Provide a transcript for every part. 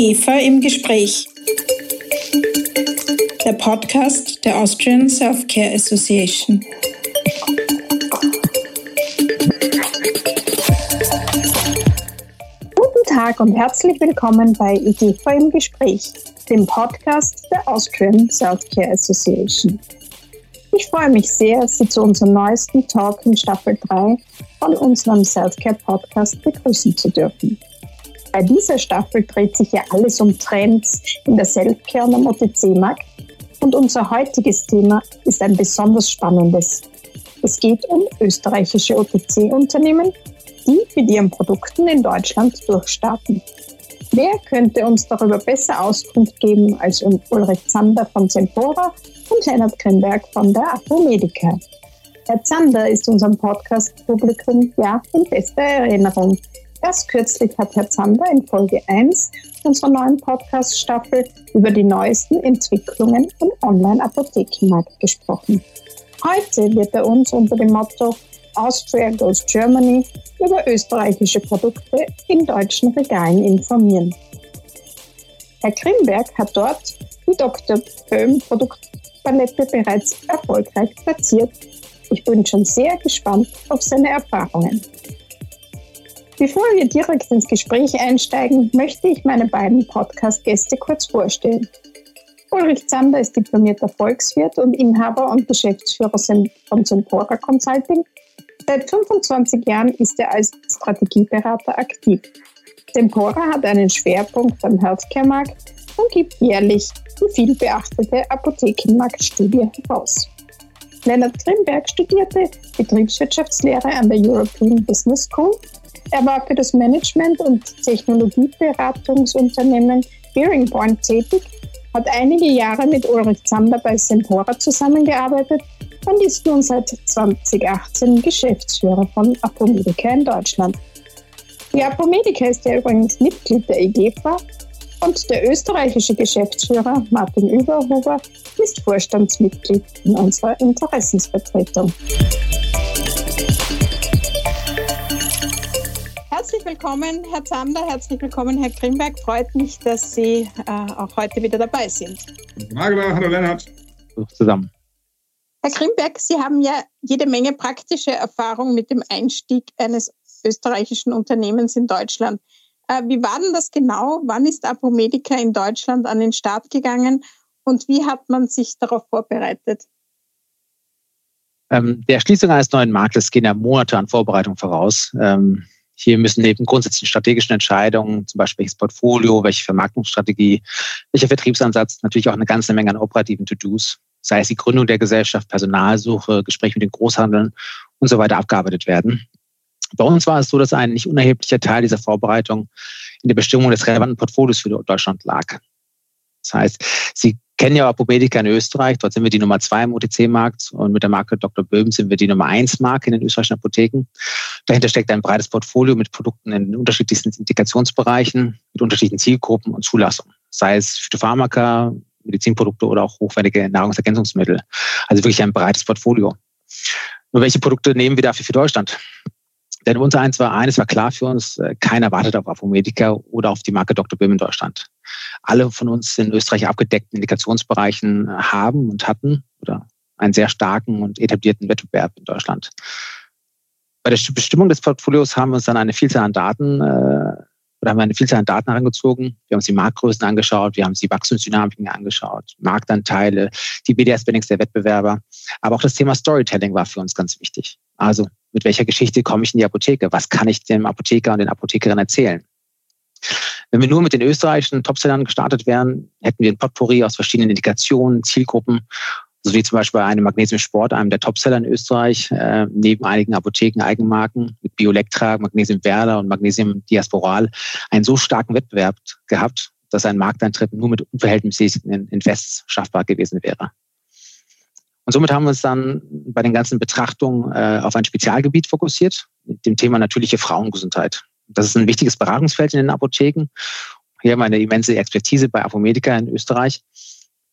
IGFA im Gespräch. Der Podcast der Austrian Self-Care Association. Guten Tag und herzlich willkommen bei IGFA im Gespräch, dem Podcast der Austrian Self-Care Association. Ich freue mich sehr, Sie zu unserem neuesten Talk in Staffel 3 von unserem Self-Care Podcast begrüßen zu dürfen. Bei dieser Staffel dreht sich ja alles um Trends in der Selfcare und am OTC-Markt. Und unser heutiges Thema ist ein besonders spannendes. Es geht um österreichische OTC-Unternehmen, die mit ihren Produkten in Deutschland durchstarten. Wer könnte uns darüber besser Auskunft geben als Ulrich Zander von Sempora und Lennart Grimberg von der Apomedica? Herr Zander ist unserem Podcast-Publikum ja in bester Erinnerung. Erst kürzlich hat Herr Zander in Folge 1 unserer neuen Podcast-Staffel über die neuesten Entwicklungen im Online-Apothekenmarkt gesprochen. Heute wird er uns unter dem Motto Austria Goes Germany über österreichische Produkte in deutschen Regalen informieren. Herr Grimberg hat dort die Dr. Böhm Produktpalette bereits erfolgreich platziert. Ich bin schon sehr gespannt auf seine Erfahrungen. Bevor wir direkt ins Gespräch einsteigen, möchte ich meine beiden Podcast-Gäste kurz vorstellen. Ulrich Zander ist diplomierter Volkswirt und Inhaber und Geschäftsführer von Sempora Consulting. Seit 25 Jahren ist er als Strategieberater aktiv. Sempora hat einen Schwerpunkt beim Healthcare-Markt und gibt jährlich die viel beachtete Apothekenmarktstudie heraus. Leonard Grimberg studierte Betriebswirtschaftslehre an der European Business School er war für das Management- und Technologieberatungsunternehmen Bearingborn tätig, hat einige Jahre mit Ulrich Zander bei Sempora zusammengearbeitet und ist nun seit 2018 Geschäftsführer von Apomedica in Deutschland. Die Apomedica ist ja übrigens Mitglied der EGFA und der österreichische Geschäftsführer Martin Überhuber ist Vorstandsmitglied in unserer Interessensvertretung. Herzlich willkommen, Herr Zander, herzlich willkommen, Herr Grimberg. Freut mich, dass Sie äh, auch heute wieder dabei sind. Magda, hallo Lennart. Zusammen. Herr Grimberg, Sie haben ja jede Menge praktische Erfahrung mit dem Einstieg eines österreichischen Unternehmens in Deutschland. Äh, wie war denn das genau? Wann ist Apomedica in Deutschland an den Start gegangen und wie hat man sich darauf vorbereitet? Ähm, der Schließung eines neuen Marktes gehen ja Monate an Vorbereitung voraus. Ähm, hier müssen neben grundsätzlichen strategischen Entscheidungen, zum Beispiel welches Portfolio, welche Vermarktungsstrategie, welcher Vertriebsansatz, natürlich auch eine ganze Menge an operativen To-Dos, sei es die Gründung der Gesellschaft, Personalsuche, Gespräche mit den Großhandeln und so weiter abgearbeitet werden. Bei uns war es so, dass ein nicht unerheblicher Teil dieser Vorbereitung in der Bestimmung des relevanten Portfolios für Deutschland lag. Das heißt, Sie kennen ja Apomedica in Österreich. Dort sind wir die Nummer zwei im OTC-Markt und mit der Marke Dr. Böhm sind wir die Nummer eins Marke in den österreichischen Apotheken. Dahinter steckt ein breites Portfolio mit Produkten in unterschiedlichsten Indikationsbereichen, mit unterschiedlichen Zielgruppen und Zulassungen. Sei es Phytopharmaka, Medizinprodukte oder auch hochwertige Nahrungsergänzungsmittel. Also wirklich ein breites Portfolio. Nur welche Produkte nehmen wir dafür für Deutschland? Denn unser eins war eines war klar für uns, äh, keiner wartet auf Apomedica oder auf die Marke Dr. Böhm in Deutschland. Alle von uns in Österreich abgedeckten Indikationsbereichen äh, haben und hatten oder einen sehr starken und etablierten Wettbewerb in Deutschland. Bei der Bestimmung des Portfolios haben wir uns dann eine Vielzahl an Daten äh, oder haben wir eine Vielzahl an Daten herangezogen. Wir haben uns die Marktgrößen angeschaut, wir haben uns die Wachstumsdynamiken angeschaut, Marktanteile, die BDS-Bindings der Wettbewerber. Aber auch das Thema Storytelling war für uns ganz wichtig. Also mit welcher Geschichte komme ich in die Apotheke? Was kann ich dem Apotheker und den Apothekerinnen erzählen? Wenn wir nur mit den österreichischen Topsellern gestartet wären, hätten wir ein Potpourri aus verschiedenen Indikationen, Zielgruppen, so wie zum Beispiel eine Magnesium Sport, einem der Topseller in Österreich, äh, neben einigen Apotheken Eigenmarken mit Biolectra, Magnesium Werder und Magnesium Diasporal einen so starken Wettbewerb gehabt, dass ein Markteintritt nur mit unverhältnismäßigen Invests schaffbar gewesen wäre. Und somit haben wir uns dann bei den ganzen Betrachtungen äh, auf ein Spezialgebiet fokussiert, dem Thema natürliche Frauengesundheit. Das ist ein wichtiges Beratungsfeld in den Apotheken. Hier haben wir eine immense Expertise bei Apomedica in Österreich.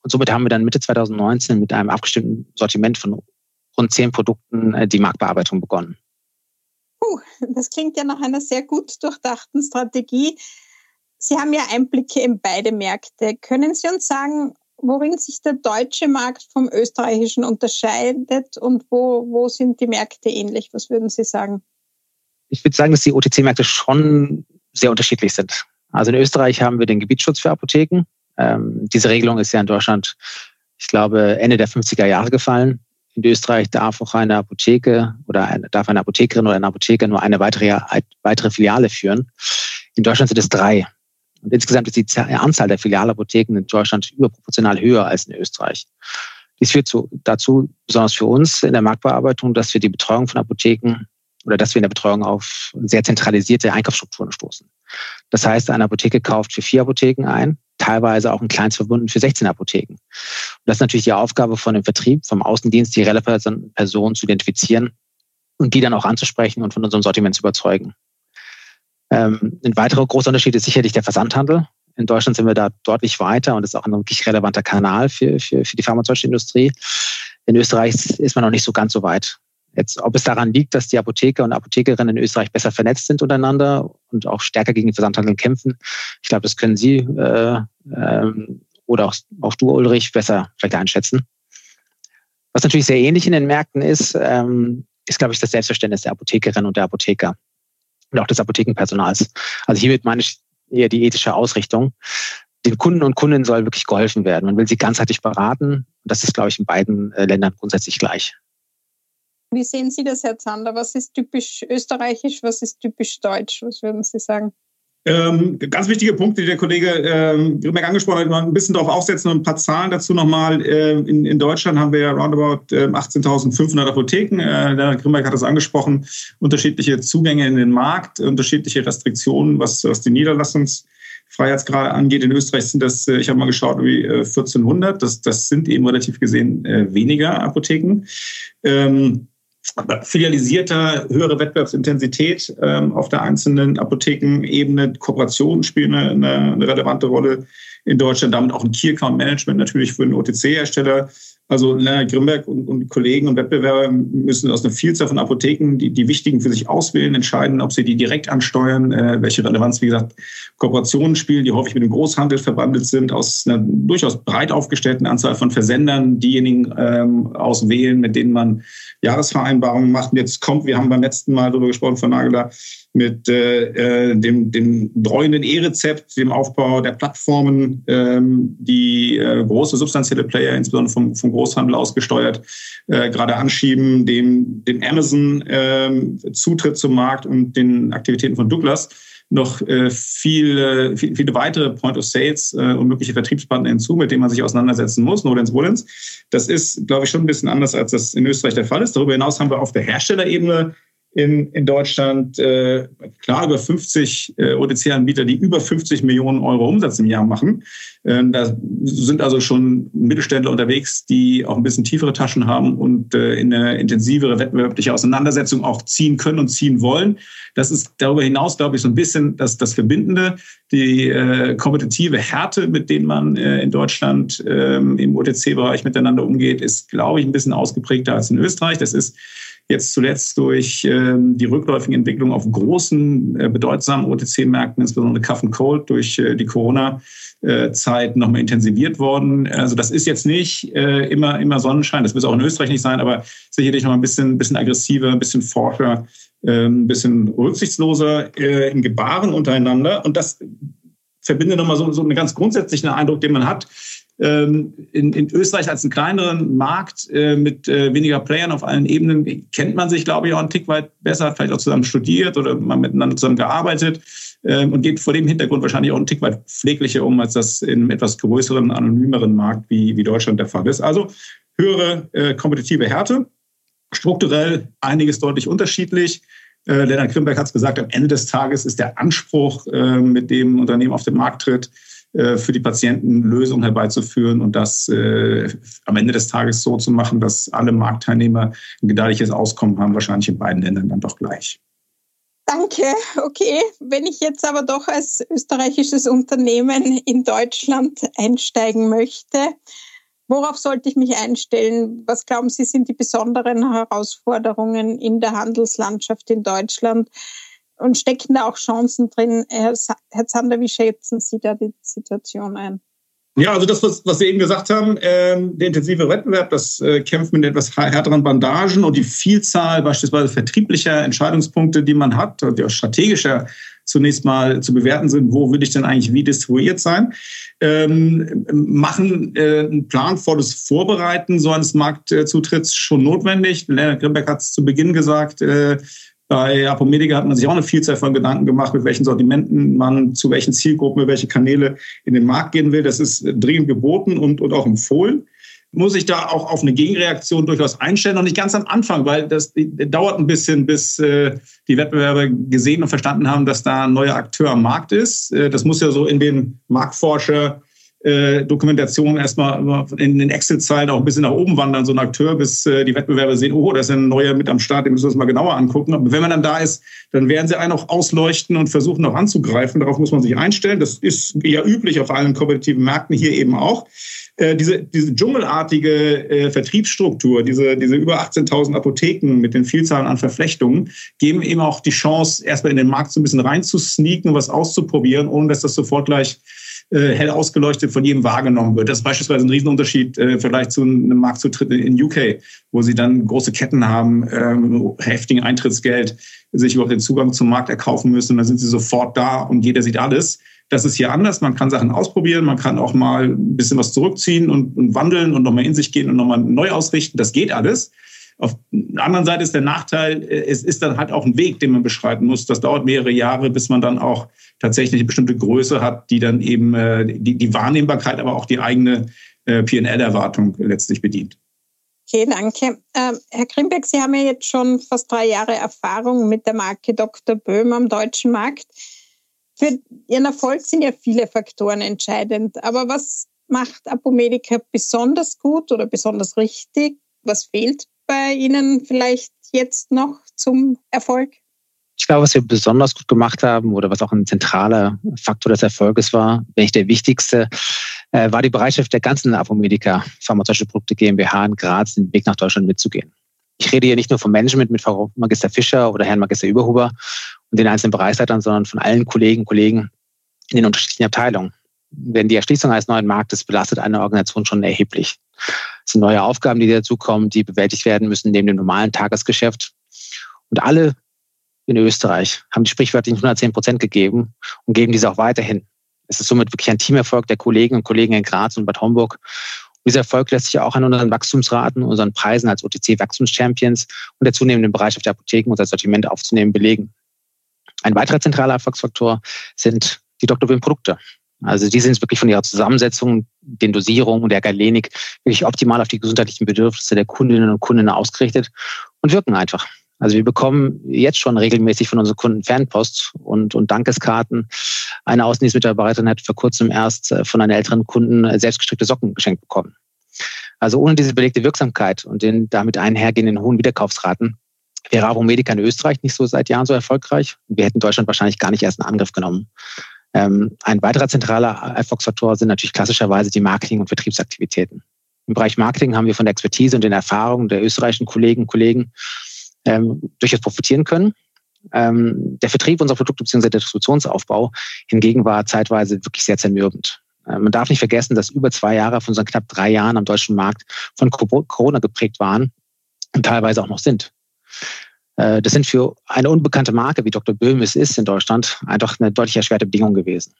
Und somit haben wir dann Mitte 2019 mit einem abgestimmten Sortiment von rund zehn Produkten äh, die Marktbearbeitung begonnen. Uh, das klingt ja nach einer sehr gut durchdachten Strategie. Sie haben ja Einblicke in beide Märkte. Können Sie uns sagen, worin sich der deutsche Markt vom österreichischen unterscheidet und wo, wo sind die Märkte ähnlich? Was würden Sie sagen? Ich würde sagen, dass die OTC-Märkte schon sehr unterschiedlich sind. Also in Österreich haben wir den Gebietsschutz für Apotheken. Ähm, diese Regelung ist ja in Deutschland, ich glaube, Ende der 50er Jahre gefallen. In Österreich darf auch eine Apotheke oder eine, darf eine Apothekerin oder ein Apotheker nur eine weitere, weitere Filiale führen. In Deutschland sind es drei. Und insgesamt ist die Anzahl der Filialapotheken in Deutschland überproportional höher als in Österreich. Dies führt zu, dazu, besonders für uns in der Marktbearbeitung, dass wir die Betreuung von Apotheken oder dass wir in der Betreuung auf sehr zentralisierte Einkaufsstrukturen stoßen. Das heißt, eine Apotheke kauft für vier Apotheken ein, teilweise auch ein Kleinstverbunden für 16 Apotheken. Und das ist natürlich die Aufgabe von dem Vertrieb, vom Außendienst, die relevanten Personen zu identifizieren und die dann auch anzusprechen und von unserem Sortiment zu überzeugen. Ähm, ein weiterer großer Unterschied ist sicherlich der Versandhandel. In Deutschland sind wir da deutlich weiter und ist auch ein wirklich relevanter Kanal für, für, für die pharmazeutische Industrie. In Österreich ist man noch nicht so ganz so weit. Jetzt, ob es daran liegt, dass die Apotheker und Apothekerinnen in Österreich besser vernetzt sind untereinander und auch stärker gegen den Versandhandel kämpfen, ich glaube, das können Sie äh, ähm, oder auch, auch du, Ulrich, besser vielleicht einschätzen. Was natürlich sehr ähnlich in den Märkten ist, ähm, ist, glaube ich, das Selbstverständnis der Apothekerinnen und der Apotheker und auch des Apothekenpersonals. Also hiermit meine ich eher die ethische Ausrichtung. Den Kunden und Kundinnen soll wirklich geholfen werden. Man will sie ganzheitlich beraten. Und das ist, glaube ich, in beiden äh, Ländern grundsätzlich gleich. Wie sehen Sie das, Herr Zander? Was ist typisch österreichisch, was ist typisch deutsch? Was würden Sie sagen? Ähm, ganz wichtige Punkte, die der Kollege ähm, Grimberg angesprochen hat, mal ein bisschen darauf aufsetzen und ein paar Zahlen dazu nochmal. Ähm, in, in Deutschland haben wir ja roundabout äh, 18.500 Apotheken. Äh, der Grimberg hat das angesprochen. Unterschiedliche Zugänge in den Markt, unterschiedliche Restriktionen, was, was die Niederlassungsfreiheitsgrade angeht. In Österreich sind das, äh, ich habe mal geschaut, wie äh, 1400. Das, das sind eben relativ gesehen äh, weniger Apotheken. Ähm, filialisierter, höhere Wettbewerbsintensität ähm, auf der einzelnen Apothekenebene. Kooperationen spielen eine, eine, relevante Rolle in Deutschland, damit auch ein Key Account Management natürlich für einen OTC-Hersteller. Also Leonard Grimberg und, und, Kollegen und Wettbewerber müssen aus einer Vielzahl von Apotheken die, die wichtigen für sich auswählen, entscheiden, ob sie die direkt ansteuern, äh, welche Relevanz, wie gesagt, Kooperationen spielen, die häufig mit dem Großhandel verbandelt sind, aus einer durchaus breit aufgestellten Anzahl von Versendern diejenigen ähm, auswählen, mit denen man Jahresvereinbarungen macht. Und jetzt kommt, wir haben beim letzten Mal darüber gesprochen, von Nageler, mit äh, äh, dem, dem dreuenden E-Rezept, dem Aufbau der Plattformen, ähm, die äh, große substanzielle Player, insbesondere vom, vom Großhandel ausgesteuert, äh, gerade anschieben, dem, dem Amazon äh, Zutritt zum Markt und den Aktivitäten von Douglas noch äh, viele, viele, viele weitere Point of Sales äh, und mögliche Vertriebspartner hinzu, mit denen man sich auseinandersetzen muss, Nolens Wollens. Das ist, glaube ich, schon ein bisschen anders, als das in Österreich der Fall ist. Darüber hinaus haben wir auf der Herstellerebene in, in Deutschland äh, klar über 50 äh, OTC-Anbieter, die über 50 Millionen Euro Umsatz im Jahr machen. Äh, da sind also schon Mittelständler unterwegs, die auch ein bisschen tiefere Taschen haben und äh, in eine intensivere wettbewerbliche Auseinandersetzung auch ziehen können und ziehen wollen. Das ist darüber hinaus, glaube ich, so ein bisschen das, das Verbindende, die äh, kompetitive Härte, mit denen man äh, in Deutschland ähm, im OTC-Bereich miteinander umgeht, ist, glaube ich, ein bisschen ausgeprägter als in Österreich. Das ist jetzt zuletzt durch ähm, die rückläufige Entwicklung auf großen, äh, bedeutsamen OTC-Märkten, insbesondere Cuff and Cold, durch äh, die Corona-Zeit nochmal intensiviert worden. Also das ist jetzt nicht äh, immer, immer Sonnenschein, das wird auch in Österreich nicht sein, aber sicherlich noch ein bisschen, bisschen aggressiver, ein bisschen forscher, ähm, ein bisschen rücksichtsloser äh, in Gebaren untereinander. Und das verbindet nochmal so, so einen ganz grundsätzlichen Eindruck, den man hat in, in Österreich als einen kleineren Markt äh, mit äh, weniger Playern auf allen Ebenen kennt man sich, glaube ich, auch ein Tick weit besser, vielleicht auch zusammen studiert oder mal miteinander zusammen gearbeitet ähm, und geht vor dem Hintergrund wahrscheinlich auch ein Tick weit pfleglicher um, als das in einem etwas größeren, anonymeren Markt wie, wie Deutschland der Fall ist. Also höhere äh, kompetitive Härte, strukturell einiges deutlich unterschiedlich. Äh, Lennart Krimberg hat es gesagt, am Ende des Tages ist der Anspruch, äh, mit dem Unternehmen auf den Markt tritt, äh, für die Patienten Lösungen herbeizuführen und das äh, am Ende des Tages so zu machen, dass alle Marktteilnehmer ein gedeihliches Auskommen haben, wahrscheinlich in beiden Ländern dann doch gleich. Danke. Okay, wenn ich jetzt aber doch als österreichisches Unternehmen in Deutschland einsteigen möchte, worauf sollte ich mich einstellen? Was glauben Sie sind die besonderen Herausforderungen in der Handelslandschaft in Deutschland? Und stecken da auch Chancen drin? Herr, Herr Zander, wie schätzen Sie da die Situation ein? Ja, also das, was, was Sie eben gesagt haben, äh, der intensive Wettbewerb, das äh, Kämpfen mit etwas härteren Bandagen und die Vielzahl beispielsweise vertrieblicher Entscheidungspunkte, die man hat, die auch strategischer zunächst mal zu bewerten sind, wo will ich denn eigentlich wie distribuiert sein, ähm, machen äh, ein planvolles Vorbereiten so eines Marktzutritts schon notwendig. Lennart Grimbeck hat es zu Beginn gesagt, äh, bei Apomedica hat man sich auch eine Vielzahl von Gedanken gemacht, mit welchen Sortimenten man zu welchen Zielgruppen, mit welche Kanäle in den Markt gehen will. Das ist dringend geboten und, und auch empfohlen. Muss ich da auch auf eine Gegenreaktion durchaus einstellen, noch nicht ganz am Anfang, weil das dauert ein bisschen, bis äh, die Wettbewerber gesehen und verstanden haben, dass da ein neuer Akteur am Markt ist. Äh, das muss ja so in den Marktforscher äh, Dokumentation erstmal in den Excel-Zeilen auch ein bisschen nach oben wandern, so ein Akteur, bis äh, die Wettbewerber sehen, oh, da ist ein neuer mit am Start, den müssen wir uns mal genauer angucken. Aber wenn man dann da ist, dann werden sie einen auch ausleuchten und versuchen auch anzugreifen. Darauf muss man sich einstellen. Das ist ja üblich auf allen kompetitiven Märkten hier eben auch. Äh, diese, diese dschungelartige Vertriebsstruktur, diese, diese über 18.000 Apotheken mit den Vielzahlen an Verflechtungen, geben eben auch die Chance, erstmal in den Markt so ein bisschen reinzusneaken, was auszuprobieren, ohne dass das sofort gleich äh, hell ausgeleuchtet von jedem wahrgenommen wird. Das ist beispielsweise ein Riesenunterschied äh, vielleicht zu einem Marktzutritt in UK, wo sie dann große Ketten haben, ähm, heftigen Eintrittsgeld, sich überhaupt den Zugang zum Markt erkaufen müssen. Dann sind sie sofort da und jeder sieht alles. Das ist hier anders. Man kann Sachen ausprobieren, man kann auch mal ein bisschen was zurückziehen und, und wandeln und nochmal in sich gehen und nochmal neu ausrichten. Das geht alles. Auf der anderen Seite ist der Nachteil, äh, es ist dann halt auch ein Weg, den man beschreiten muss. Das dauert mehrere Jahre, bis man dann auch tatsächlich eine bestimmte Größe hat, die dann eben äh, die, die Wahrnehmbarkeit, aber auch die eigene äh, PL-Erwartung letztlich bedient. Okay, danke. Ähm, Herr Grimbeck, Sie haben ja jetzt schon fast drei Jahre Erfahrung mit der Marke Dr. Böhm am deutschen Markt. Für Ihren Erfolg sind ja viele Faktoren entscheidend. Aber was macht Apomedica besonders gut oder besonders richtig? Was fehlt bei Ihnen vielleicht jetzt noch zum Erfolg? Ich glaube, was wir besonders gut gemacht haben oder was auch ein zentraler Faktor des Erfolges war, wenn nicht der wichtigste, äh, war die Bereitschaft der ganzen Apomedica Pharmazeutische Produkte GmbH in Graz den Weg nach Deutschland mitzugehen. Ich rede hier nicht nur vom Management mit Frau Magister Fischer oder Herrn Magister Überhuber und den einzelnen Bereichsleitern, sondern von allen Kollegen Kollegen in den unterschiedlichen Abteilungen. Denn die Erschließung eines neuen Marktes belastet eine Organisation schon erheblich. Es sind neue Aufgaben, die dazukommen, die bewältigt werden müssen neben dem normalen Tagesgeschäft. Und alle in Österreich haben die sprichwörtlichen 110 Prozent gegeben und geben diese auch weiterhin. Es ist somit wirklich ein Teamerfolg der Kollegen und Kollegen in Graz und Bad Homburg. Und dieser Erfolg lässt sich auch an unseren Wachstumsraten, unseren Preisen als OTC-Wachstumschampions und der zunehmenden Bereitschaft der Apotheken, unser Sortiment aufzunehmen, belegen. Ein weiterer zentraler Erfolgsfaktor sind die Dr. Wilm Produkte. Also die sind wirklich von ihrer Zusammensetzung, den Dosierungen und der Galenik wirklich optimal auf die gesundheitlichen Bedürfnisse der Kundinnen und Kunden ausgerichtet und wirken einfach. Also wir bekommen jetzt schon regelmäßig von unseren Kunden Fanpost und, und Dankeskarten. Eine Außendienstmitarbeiterin hat vor kurzem erst äh, von einer älteren Kunden äh, selbstgestrickte Socken geschenkt bekommen. Also ohne diese belegte Wirksamkeit und den damit einhergehenden hohen Wiederkaufsraten wäre Avomedica in Österreich nicht so seit Jahren so erfolgreich. Wir hätten Deutschland wahrscheinlich gar nicht erst in Angriff genommen. Ähm, ein weiterer zentraler Erfolgsfaktor sind natürlich klassischerweise die Marketing- und Vertriebsaktivitäten. Im Bereich Marketing haben wir von der Expertise und den Erfahrungen der österreichischen Kolleginnen und Kollegen ähm, durchaus profitieren können. Ähm, der Vertrieb unserer Produkte bzw. der Distributionsaufbau hingegen war zeitweise wirklich sehr zermürbend. Äh, man darf nicht vergessen, dass über zwei Jahre von unseren knapp drei Jahren am deutschen Markt von Corona geprägt waren und teilweise auch noch sind. Äh, das sind für eine unbekannte Marke, wie Dr. Böhm es ist in Deutschland, einfach eine deutlich erschwerte Bedingung gewesen.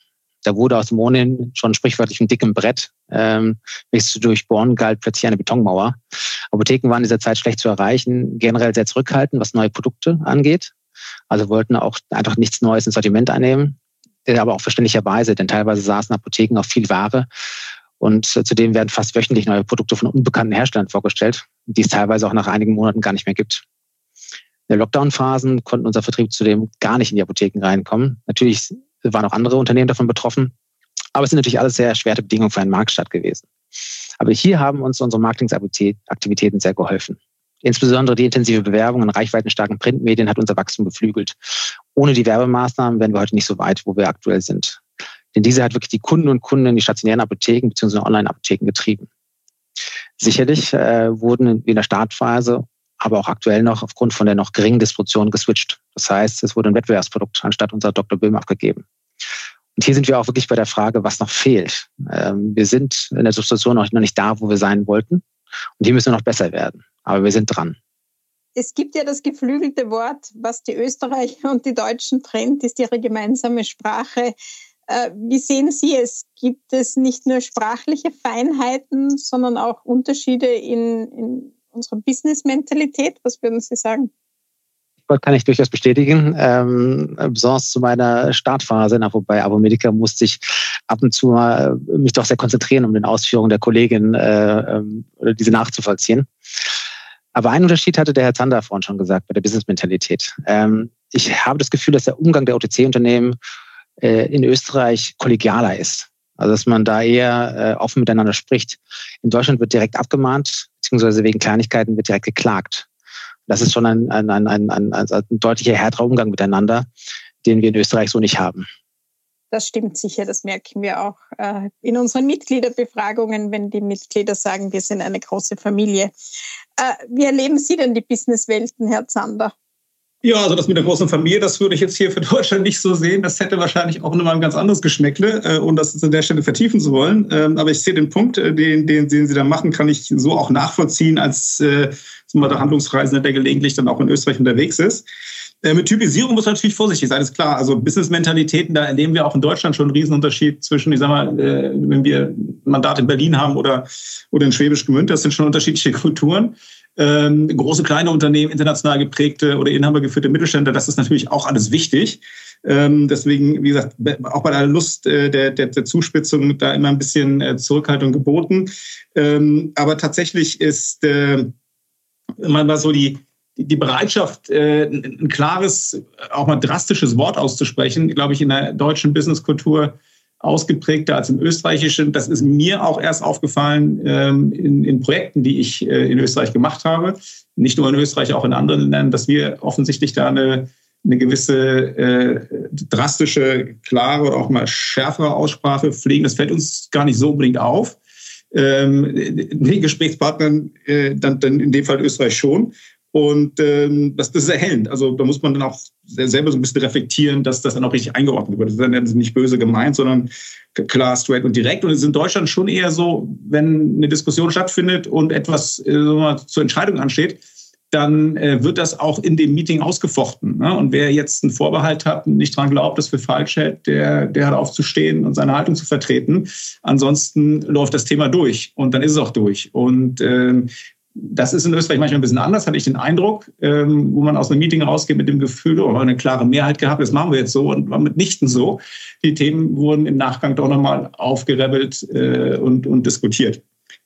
Da wurde aus dem Ohnehin schon sprichwörtlich ein dicken Brett, ähm, welches zu durchbohren galt, plötzlich eine Betonmauer. Apotheken waren in dieser Zeit schlecht zu erreichen, generell sehr zurückhaltend, was neue Produkte angeht. Also wollten auch einfach nichts Neues ins Sortiment annehmen, aber auch verständlicherweise, denn teilweise saßen Apotheken auf viel Ware und äh, zudem werden fast wöchentlich neue Produkte von unbekannten Herstellern vorgestellt, die es teilweise auch nach einigen Monaten gar nicht mehr gibt. In der Lockdown-Phasen konnten unser Vertrieb zudem gar nicht in die Apotheken reinkommen. Natürlich waren auch andere Unternehmen davon betroffen, aber es sind natürlich alles sehr erschwerte Bedingungen für einen Marktstart gewesen. Aber hier haben uns unsere Marketingaktivitäten sehr geholfen. Insbesondere die intensive Bewerbung in reichweitenstarken Printmedien hat unser Wachstum beflügelt. Ohne die Werbemaßnahmen wären wir heute nicht so weit, wo wir aktuell sind. Denn diese hat wirklich die Kunden und Kunden in die stationären Apotheken bzw. Online-Apotheken getrieben. Sicherlich äh, wurden in der Startphase aber auch aktuell noch aufgrund von der noch geringen Distribution geswitcht. Das heißt, es wurde ein Wettbewerbsprodukt anstatt unser Dr. Böhm abgegeben. Und hier sind wir auch wirklich bei der Frage, was noch fehlt. Ähm, wir sind in der Situation noch nicht da, wo wir sein wollten. Und hier müssen wir noch besser werden. Aber wir sind dran. Es gibt ja das geflügelte Wort, was die Österreicher und die Deutschen trennt, ist ihre gemeinsame Sprache. Äh, wie sehen Sie es? Gibt es nicht nur sprachliche Feinheiten, sondern auch Unterschiede in, in unserer Business-Mentalität? Was würden Sie sagen? kann ich durchaus bestätigen. Ähm, besonders zu meiner Startphase, na, wobei Abomedica musste ich ab und zu mal äh, mich doch sehr konzentrieren, um den Ausführungen der Kollegin äh, ähm, oder diese nachzuvollziehen. Aber ein Unterschied hatte der Herr Zander vorhin schon gesagt bei der Business-Mentalität. Ähm, ich habe das Gefühl, dass der Umgang der OTC-Unternehmen äh, in Österreich kollegialer ist. Also dass man da eher äh, offen miteinander spricht. In Deutschland wird direkt abgemahnt, beziehungsweise wegen Kleinigkeiten wird direkt geklagt. Das ist schon ein, ein, ein, ein, ein, ein deutlicher härterer Umgang miteinander, den wir in Österreich so nicht haben. Das stimmt sicher, das merken wir auch äh, in unseren Mitgliederbefragungen, wenn die Mitglieder sagen, wir sind eine große Familie. Äh, wie erleben Sie denn die Businesswelten, Herr Zander? Ja, also das mit der großen Familie, das würde ich jetzt hier für Deutschland nicht so sehen. Das hätte wahrscheinlich auch nochmal ein ganz anderes Geschmäckle, äh, ohne das an der Stelle vertiefen zu wollen. Ähm, aber ich sehe den Punkt, äh, den, den, den Sie da machen, kann ich so auch nachvollziehen als äh, der Handlungsreisende, der gelegentlich dann auch in Österreich unterwegs ist. Äh, mit Typisierung muss man natürlich vorsichtig sein, ist klar. Also Business-Mentalitäten, da erleben wir auch in Deutschland schon einen Riesenunterschied zwischen, ich sag mal, äh, wenn wir Mandat in Berlin haben oder, oder in Schwäbisch Gmünd, das sind schon unterschiedliche Kulturen ähm, große, kleine Unternehmen, international geprägte oder inhabergeführte Mittelständler, das ist natürlich auch alles wichtig. Ähm, deswegen, wie gesagt, auch bei der Lust äh, der, der, der Zuspitzung da immer ein bisschen äh, Zurückhaltung geboten. Ähm, aber tatsächlich ist äh, mal so die, die Bereitschaft, äh, ein klares, auch mal drastisches Wort auszusprechen, glaube ich, in der deutschen Businesskultur ausgeprägter als im österreichischen. Das ist mir auch erst aufgefallen ähm, in, in Projekten, die ich äh, in Österreich gemacht habe. Nicht nur in Österreich, auch in anderen Ländern, dass wir offensichtlich da eine, eine gewisse äh, drastische, klare oder auch mal schärfere Aussprache pflegen. Das fällt uns gar nicht so unbedingt auf. Ähm, den Gesprächspartnern äh, dann, dann in dem Fall Österreich schon. Und ähm, das, das ist erhellend. Also da muss man dann auch selber so ein bisschen reflektieren, dass das dann auch richtig eingeordnet wird. Das ist dann nicht böse gemeint, sondern klar, straight und direkt. Und es ist in Deutschland schon eher so, wenn eine Diskussion stattfindet und etwas äh, zur Entscheidung ansteht, dann äh, wird das auch in dem Meeting ausgefochten. Ne? Und wer jetzt einen Vorbehalt hat und nicht dran glaubt, das für falsch hält, der, der hat aufzustehen und seine Haltung zu vertreten. Ansonsten läuft das Thema durch und dann ist es auch durch. Und ähm, das ist in Österreich manchmal ein bisschen anders, hatte ich den Eindruck, ähm, wo man aus einem Meeting rausgeht mit dem Gefühl, oh, eine klare Mehrheit gehabt, das machen wir jetzt so und war mitnichten so. Die Themen wurden im Nachgang doch nochmal aufgerebelt äh, und, und diskutiert.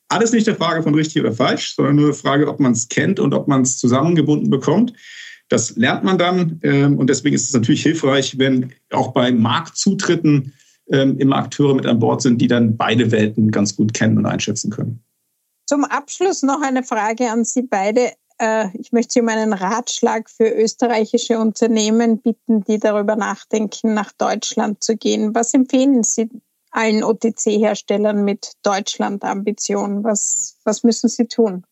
Alles nicht der Frage von richtig oder falsch, sondern nur eine Frage, ob man es kennt und ob man es zusammengebunden bekommt. Das lernt man dann ähm, und deswegen ist es natürlich hilfreich, wenn auch bei Marktzutritten ähm, immer Akteure mit an Bord sind, die dann beide Welten ganz gut kennen und einschätzen können. Zum Abschluss noch eine Frage an Sie beide. Äh, ich möchte Sie um einen Ratschlag für österreichische Unternehmen bitten, die darüber nachdenken, nach Deutschland zu gehen. Was empfehlen Sie allen OTC-Herstellern mit Deutschland-Ambitionen? Was, was müssen sie tun?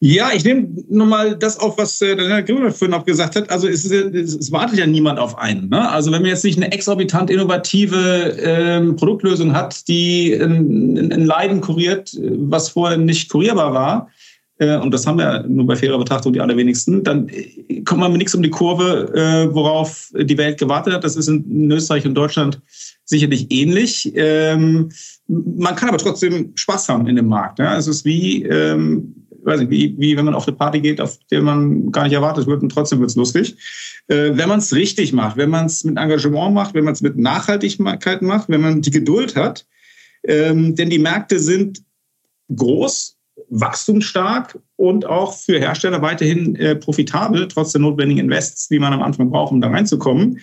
Ja, ich nehme nochmal das auf, was äh, der Herr Grüner vorhin auch gesagt hat. Also es, es, es wartet ja niemand auf einen. Ne? Also wenn man jetzt nicht eine exorbitant innovative ähm, Produktlösung hat, die ein, ein Leiden kuriert, was vorher nicht kurierbar war, äh, und das haben wir nur bei fairer Betrachtung die allerwenigsten, dann äh, kommt man mit nichts um die Kurve, äh, worauf die Welt gewartet hat. Das ist in, in Österreich und Deutschland sicherlich ähnlich. Ähm, man kann aber trotzdem Spaß haben in dem Markt. Ja? Es ist wie... Ähm, weiß nicht, wie, wie wenn man auf eine Party geht, auf der man gar nicht erwartet wird und trotzdem wird's lustig. Äh, wenn man es richtig macht, wenn man es mit Engagement macht, wenn man es mit Nachhaltigkeit macht, wenn man die Geduld hat, ähm, denn die Märkte sind groß, wachstumsstark und auch für Hersteller weiterhin äh, profitabel, trotz der notwendigen Invests, die man am Anfang braucht, um da reinzukommen.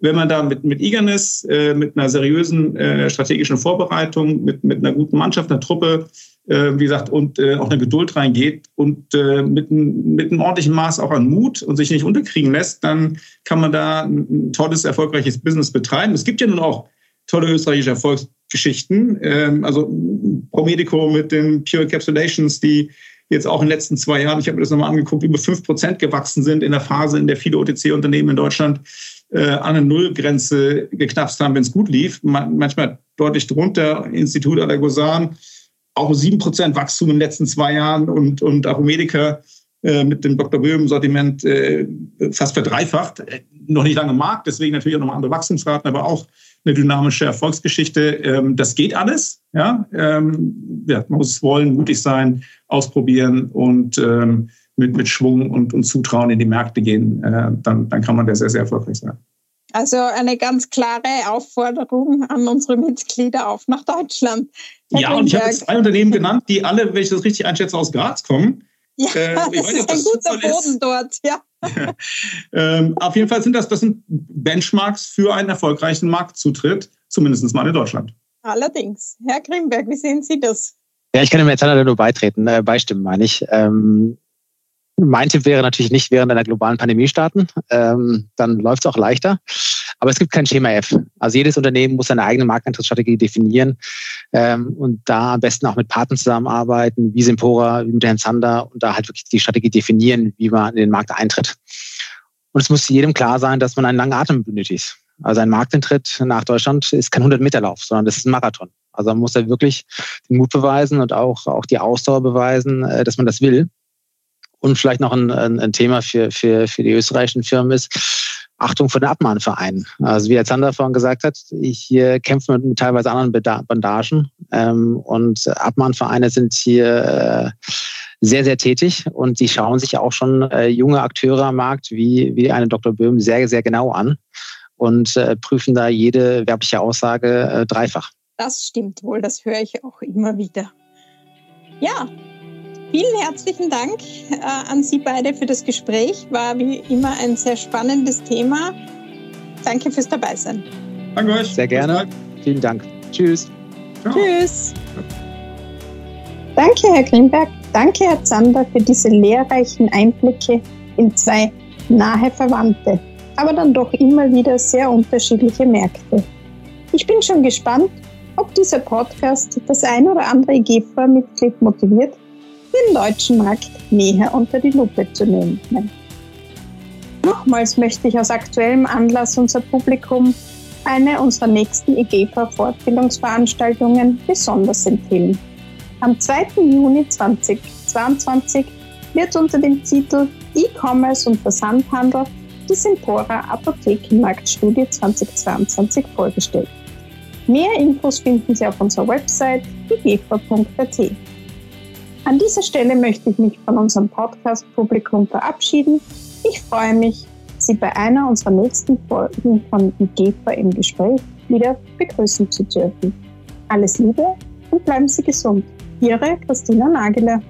Wenn man da mit, mit Eagerness, äh, mit einer seriösen äh, strategischen Vorbereitung, mit, mit einer guten Mannschaft, einer Truppe äh, wie gesagt, und äh, auch eine Geduld reingeht und äh, mit, mit einem ordentlichen Maß auch an Mut und sich nicht unterkriegen lässt, dann kann man da ein tolles, erfolgreiches Business betreiben. Es gibt ja nun auch tolle österreichische Erfolgsgeschichten. Ähm, also Promedico mit den Pure Encapsulations, die jetzt auch in den letzten zwei Jahren, ich habe mir das nochmal angeguckt, über fünf Prozent gewachsen sind in der Phase, in der viele OTC-Unternehmen in Deutschland äh, an eine Nullgrenze geknapst haben, wenn es gut lief. manchmal deutlich drunter. Institut Allergosan auch sieben Prozent Wachstum in den letzten zwei Jahren und, und Aromedica äh, mit dem Dr. Böhm-Sortiment äh, fast verdreifacht. Äh, noch nicht lange Markt, deswegen natürlich auch nochmal andere Wachstumsraten, aber auch eine dynamische Erfolgsgeschichte. Ähm, das geht alles. Ja? Ähm, ja, man muss wollen, mutig sein, ausprobieren und ähm, mit, mit Schwung und, und Zutrauen in die Märkte gehen. Äh, dann, dann kann man da sehr, sehr erfolgreich sein. Also eine ganz klare Aufforderung an unsere Mitglieder auf nach Deutschland. Herr ja, und ich habe jetzt zwei Unternehmen genannt, die alle, wenn ich das richtig einschätze, aus Graz kommen. Ja, äh, das ist ein guter Boden ist. dort, ja. ähm, auf jeden Fall sind das, das sind Benchmarks für einen erfolgreichen Marktzutritt, zumindest mal in Deutschland. Allerdings. Herr Grimberg, wie sehen Sie das? Ja, ich kann dem jetzt nur beitreten, äh, beistimmen, meine ich. Ähm, mein Tipp wäre natürlich nicht während einer globalen Pandemie starten. Ähm, dann läuft es auch leichter. Aber es gibt kein Schema F. Also jedes Unternehmen muss seine eigene Marktantrittsstrategie definieren ähm, und da am besten auch mit Partnern zusammenarbeiten, wie Sempora, wie mit Herrn Zander und da halt wirklich die Strategie definieren, wie man in den Markt eintritt. Und es muss jedem klar sein, dass man einen langen Atem benötigt. Also ein Markteintritt nach Deutschland ist kein 100-Meter-Lauf, sondern das ist ein Marathon. Also man muss da wirklich den Mut beweisen und auch, auch die Ausdauer beweisen, äh, dass man das will. Und vielleicht noch ein, ein Thema für, für, für die österreichischen Firmen ist, Achtung vor den Abmahnvereinen. Also wie Herr Zander vorhin gesagt hat, hier kämpfen wir mit teilweise anderen Bandagen ähm, und Abmahnvereine sind hier äh, sehr, sehr tätig und die schauen sich auch schon äh, junge Akteure am Markt wie, wie eine Dr. Böhm sehr, sehr genau an und äh, prüfen da jede werbliche Aussage äh, dreifach. Das stimmt wohl, das höre ich auch immer wieder. Ja, Vielen herzlichen Dank äh, an Sie beide für das Gespräch. War wie immer ein sehr spannendes Thema. Danke fürs Dabeisein. Danke euch. Sehr gerne. Vielen Dank. Tschüss. Ciao. Tschüss. Danke, Herr Greenberg. Danke, Herr Zander, für diese lehrreichen Einblicke in zwei nahe Verwandte, aber dann doch immer wieder sehr unterschiedliche Märkte. Ich bin schon gespannt, ob dieser Podcast das ein oder andere GEFA-Mitglied motiviert, den deutschen Markt näher unter die Lupe zu nehmen. Nochmals möchte ich aus aktuellem Anlass unser Publikum eine unserer nächsten EGEPA-Fortbildungsveranstaltungen besonders empfehlen. Am 2. Juni 2022 wird unter dem Titel E-Commerce und Versandhandel die Sempora Apothekenmarktstudie 2022 vorgestellt. Mehr Infos finden Sie auf unserer Website egefa.at. An dieser Stelle möchte ich mich von unserem Podcast-Publikum verabschieden. Ich freue mich, Sie bei einer unserer nächsten Folgen von IGEFA im Gespräch wieder begrüßen zu dürfen. Alles Liebe und bleiben Sie gesund. Ihre Christina Nageler.